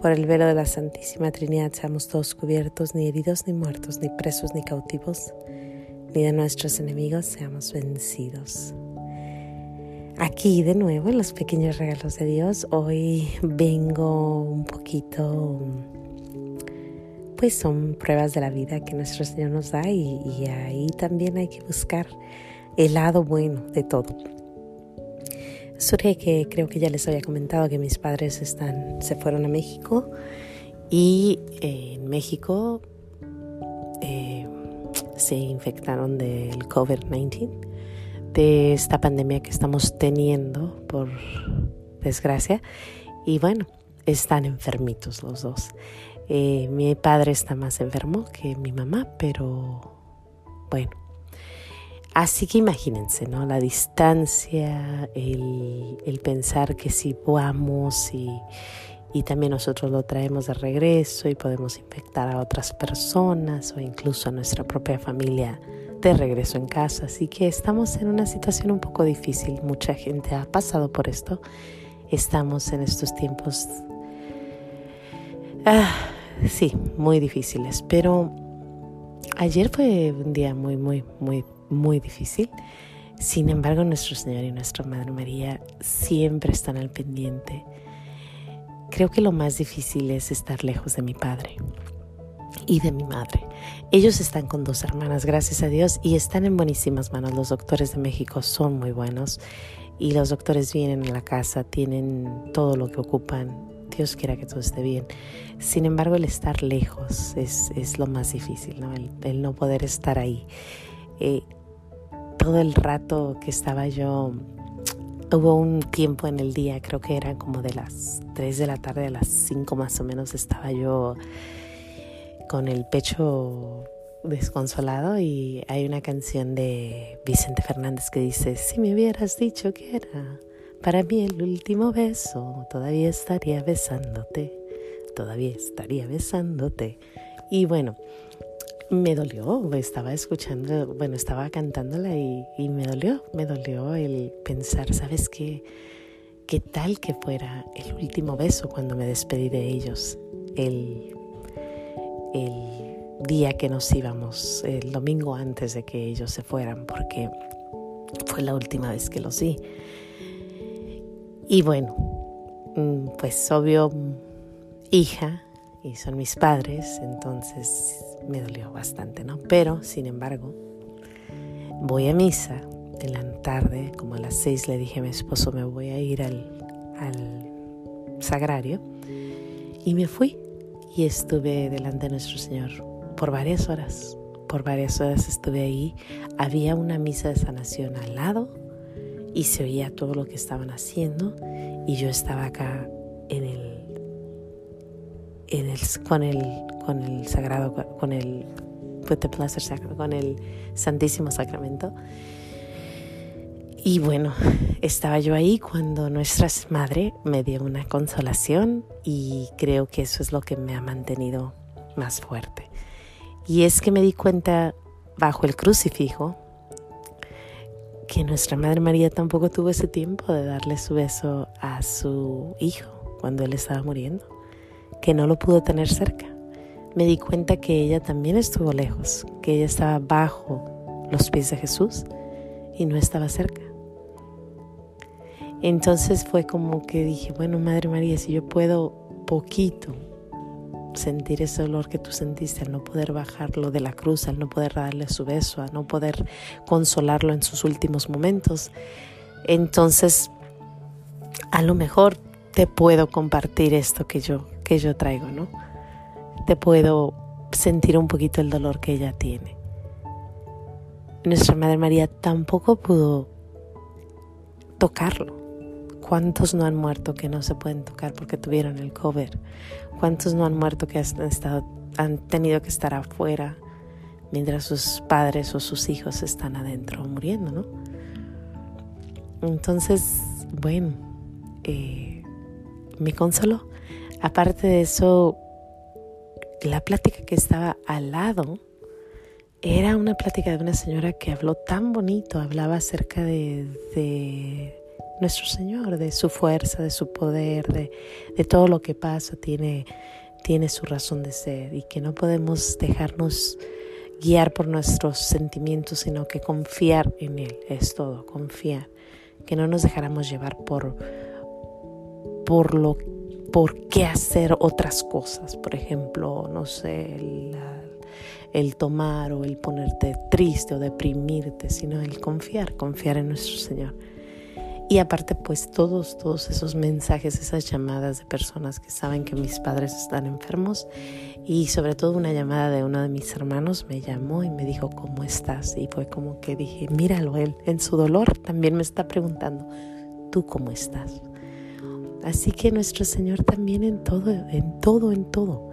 Por el velo de la Santísima Trinidad seamos todos cubiertos, ni heridos, ni muertos, ni presos, ni cautivos, ni de nuestros enemigos seamos vencidos. Aquí de nuevo en los pequeños regalos de Dios, hoy vengo un poquito, pues son pruebas de la vida que nuestro Señor nos da y, y ahí también hay que buscar el lado bueno de todo. Surge que creo que ya les había comentado que mis padres están, se fueron a México y eh, en México eh, se infectaron del COVID-19, de esta pandemia que estamos teniendo por desgracia. Y bueno, están enfermitos los dos. Eh, mi padre está más enfermo que mi mamá, pero bueno, Así que imagínense, ¿no? La distancia, el, pensar que si vamos y, y también nosotros lo traemos de regreso y podemos infectar a otras personas o incluso a nuestra propia familia de regreso en casa. Así que estamos en una situación un poco difícil. Mucha gente ha pasado por esto. Estamos en estos tiempos, ah, sí, muy difíciles. Pero ayer fue un día muy, muy, muy muy difícil. Sin embargo, nuestro Señor y nuestra Madre María siempre están al pendiente. Creo que lo más difícil es estar lejos de mi padre y de mi madre. Ellos están con dos hermanas, gracias a Dios, y están en buenísimas manos. Los doctores de México son muy buenos y los doctores vienen a la casa, tienen todo lo que ocupan. Dios quiera que todo esté bien. Sin embargo, el estar lejos es, lo más difícil, ¿no? El, no poder estar ahí. Eh, todo el rato que estaba yo, hubo un tiempo en el día, creo que era como de las 3 de la tarde a las 5 más o menos, estaba yo con el pecho desconsolado y hay una canción de Vicente Fernández que dice, si me hubieras dicho que era para mí el último beso, todavía estaría besándote, todavía estaría besándote. Y bueno, me dolió, estaba escuchando, bueno, estaba cantándola y, me dolió, me dolió el pensar, ¿sabes qué? ¿Qué tal que fuera el último beso cuando me despedí de ellos? El, el día que nos íbamos, el domingo antes de que ellos se fueran, porque fue la última vez que los vi. Y bueno, mm, pues obvio, hija, y son mis padres, entonces me dolió bastante, ¿no? Pero, sin embargo, voy a misa en la tarde, como a las seis le dije a mi esposo, me voy a ir al, al sagrario, y me fui y estuve delante de nuestro Señor por varias horas. Por varias horas estuve ahí. Había una misa de sanación al lado y se oía todo lo que estaban haciendo y yo estaba acá en el con, el, con el sagrado, con el, con el Santísimo Sacramento. Y bueno, estaba yo ahí cuando nuestra madre me dio una consolación y creo que eso es lo que me ha mantenido más fuerte. Y es que me di cuenta bajo el crucifijo que nuestra Madre María tampoco tuvo ese tiempo de darle su beso a su hijo cuando él estaba muriendo que no lo pudo tener cerca. Me di cuenta que ella también estuvo lejos, que ella estaba bajo los pies de Jesús y no estaba cerca. Entonces fue como que dije, bueno, Madre María, si yo puedo poquito sentir ese dolor que tú sentiste al no poder bajarlo de la cruz, al no poder darle su beso, al no poder consolarlo en sus últimos momentos, entonces a lo mejor te puedo compartir esto que yo que yo traigo, ¿no? Te puedo sentir un poquito el dolor que ella tiene. Nuestra Madre María tampoco pudo tocarlo ¿Cuántos no han muerto que no se pueden tocar porque tuvieron el COVID? ¿Cuántos no han muerto que han, estado, han tenido que estar afuera mientras sus padres o sus hijos están adentro muriendo, ¿no? Entonces, bueno, eh, me consoló. Aparte de eso, la plática que estaba al lado era una plática de una señora que habló tan bonito, hablaba acerca de nuestro Señor, de su fuerza, de su poder, de, de todo lo que pasa, tiene, tiene su razón de ser y que no podemos dejarnos guiar por nuestros sentimientos, sino que confiar en Él, es todo, confiar, que no nos dejáramos llevar por, por lo por qué hacer otras cosas, por ejemplo, no sé, el, el tomar o el ponerte triste o deprimirte, sino el confiar, confiar en nuestro Señor. Y aparte, pues todos, todos esos mensajes, esas llamadas de personas que saben que mis padres están enfermos y sobre todo una llamada de uno de mis hermanos me llamó y me dijo, ¿cómo estás? Y fue como que dije, míralo, él en su dolor también me está preguntando, ¿tú cómo estás? Así que nuestro Señor también en todo, en todo, en todo.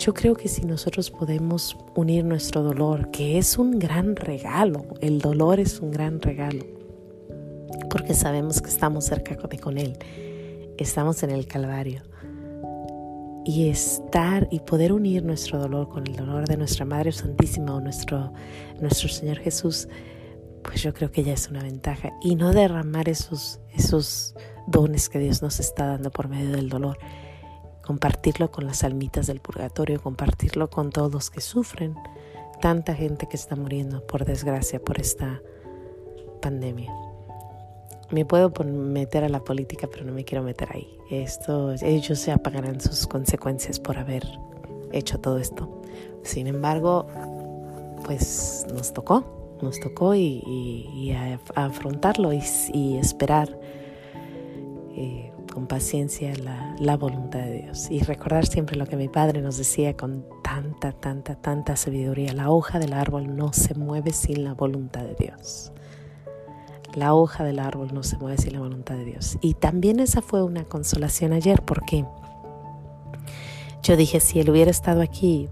Yo creo que si nosotros podemos unir nuestro dolor, que es un gran regalo, el dolor es un gran regalo porque sabemos que estamos cerca de con Él, estamos en el Calvario. Y estar y poder unir nuestro dolor con el dolor de nuestra Madre Santísima o nuestro, nuestro Señor Jesús, pues yo creo que ya es una ventaja. Y no derramar esos, esos dones que Dios nos está dando por medio del dolor. Compartirlo con las almitas del purgatorio, compartirlo con todos los que sufren. Tanta gente que está muriendo, por desgracia, por esta pandemia me puedo meter a la política, pero no me quiero meter ahí. Esto, ellos se apagarán sus consecuencias por haber hecho todo esto. Sin embargo, pues nos tocó, nos tocó y, afrontarlo y, esperar eh, con paciencia la, la voluntad de Dios. Y recordar siempre lo que mi padre nos decía con tanta, tanta, tanta sabiduría. La hoja del árbol no se mueve sin la voluntad de Dios. La hoja del árbol no se mueve sin la voluntad de Dios. Y también esa fue una consolación ayer porque yo dije, si él hubiera estado aquí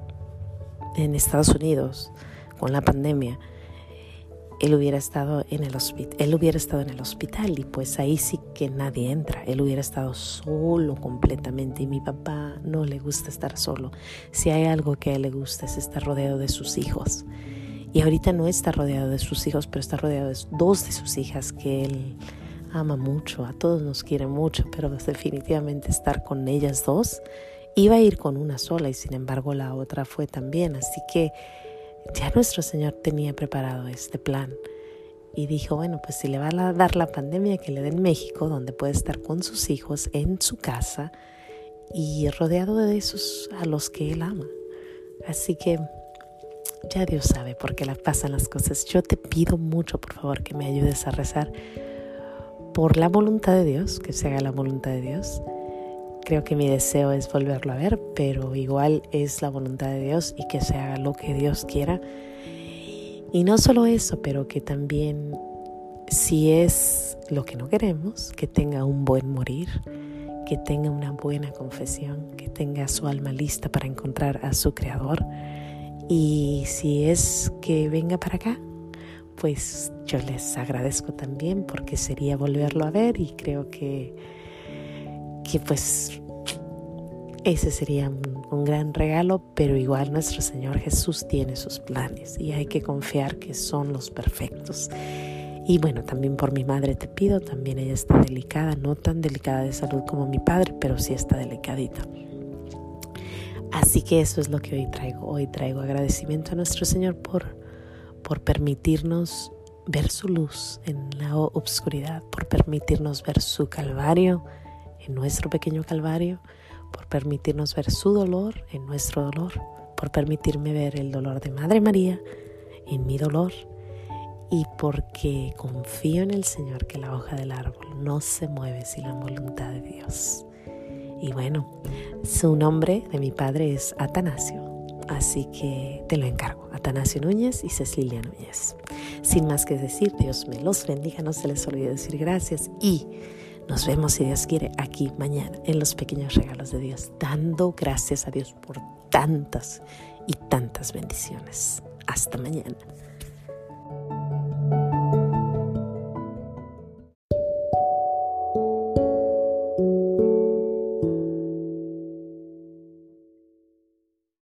en Estados Unidos con la pandemia, él hubiera estado en el hospital, él hubiera estado en el hospital y pues ahí sí que nadie entra. Él hubiera estado solo completamente y mi papá no le gusta estar solo. Si hay algo que a él le gusta es estar rodeado de sus hijos. Y ahorita no está rodeado de sus hijos, pero está rodeado de dos de sus hijas que él ama mucho, a todos nos quiere mucho, pero definitivamente estar con ellas dos iba a ir con una sola y sin embargo la otra fue también. Así que ya nuestro Señor tenía preparado este plan y dijo, bueno, pues si le va a dar la pandemia que le dé en México, donde puede estar con sus hijos en su casa y rodeado de esos a los que él ama. Así que ya Dios sabe por qué le pasan las cosas. Yo te pido mucho, por favor, que me ayudes a rezar por la voluntad de Dios, que se haga la voluntad de Dios. Creo que mi deseo es volverlo a ver, pero igual es la voluntad de Dios y que se haga lo que Dios quiera. Y no solo eso, pero que también, si es lo que no queremos, que tenga un buen morir, que tenga una buena confesión, que tenga su alma lista para encontrar a su Creador y si es que venga para acá, pues yo les agradezco también porque sería volverlo a ver y creo que, que pues ese sería un, un, gran regalo, pero igual nuestro Señor Jesús tiene sus planes y hay que confiar que son los perfectos. Y bueno, también por mi madre te pido, también ella está delicada, no tan delicada de salud como mi padre, pero sí está delicadita. Así que eso es lo que hoy traigo. Hoy traigo agradecimiento a nuestro Señor por, por permitirnos ver su luz en la obscuridad, por permitirnos ver su calvario en nuestro pequeño calvario, por permitirnos ver su dolor en nuestro dolor, por permitirme ver el dolor de Madre María en mi dolor y porque confío en el Señor que la hoja del árbol no se mueve sin la voluntad de Dios. Y bueno, su nombre de mi padre es Atanasio, así que te lo encargo, Atanasio Núñez y Cecilia Núñez. Sin más que decir, Dios me los bendiga, no se les olvide decir gracias y Nos vemos, si Dios quiere, aquí mañana en los pequeños regalos de Dios, dando gracias a Dios por tantas y tantas bendiciones. Hasta mañana.